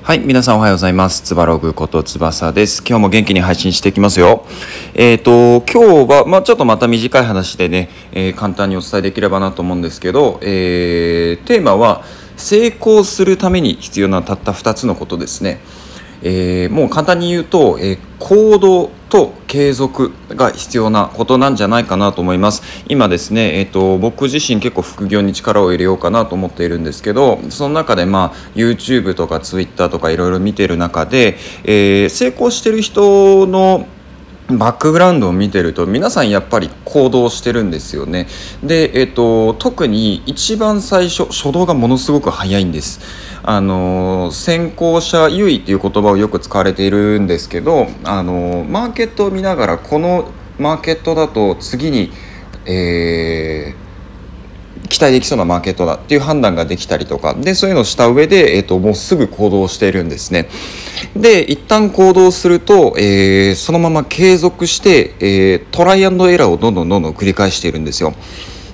はい、皆さんおはようございます。つばログこと翼です。今日も元気に配信していきますよ。えっ、と、今日は、まあちょっとまた短い話でね、えー簡単にお伝えできればなと思うんですけど、えーテーマは、成功するために必要なたった2つのことですね。えーもう簡単に言うと、えー行動と継続が必要なことなんじゃないかなと思います。今ですね、えー、と僕自身結構副業に力を入れようかなと思っているんですけどその中でまあ YouTube とか Twitter とかいろいろ見てる中で、えー成功してる人のバックグラウンドを見てると皆さんやっぱり行動してるんですよね。で、えっと特に一番最初初動がものすごく早いんです。あの先行者優位っていう言葉をよく使われているんですけどあのマーケットを見ながらこのマーケットだと次に、えー期待できそうなマーケットだっていう判断ができたりとか。でそういうのをした上で、えー、ともうすぐ行動しているんですね。で一旦行動すると、えーそのまま継続して、えートライアンドエラーをどんどんどんどん繰り返しているんですよ。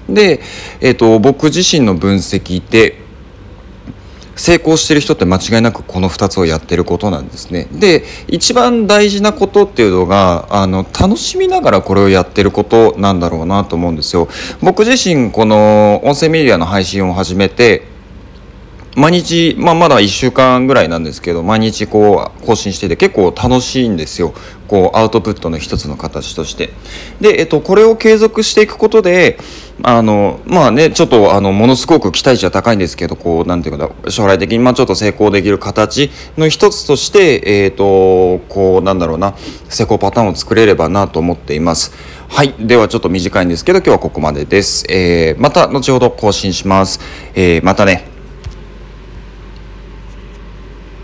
で、えー、と僕自身の分析で成功してる人って間違いなくこの2つをやってることなんですね。で一番大事なことっていうのがあの楽しみながらこれをやってることなんだろうなと思うんですよ。僕自身この音声メディアの配信を始めて毎日、まあ、まだ1週間ぐらいなんですけど毎日こう更新してて結構楽しいんですよこうアウトプットの一つの形としてで、えっと、これを継続していくことであのまあねちょっとあのものすごく期待値は高いんですけどこうなんていうか将来的にまあちょっと成功できる形の一つとしてえっ、とこうなんだろうな成功パターンを作れればなと思っています。はい。ではちょっと短いんですけど今日はここまでです、えーまた後ほど更新します、えーまたね。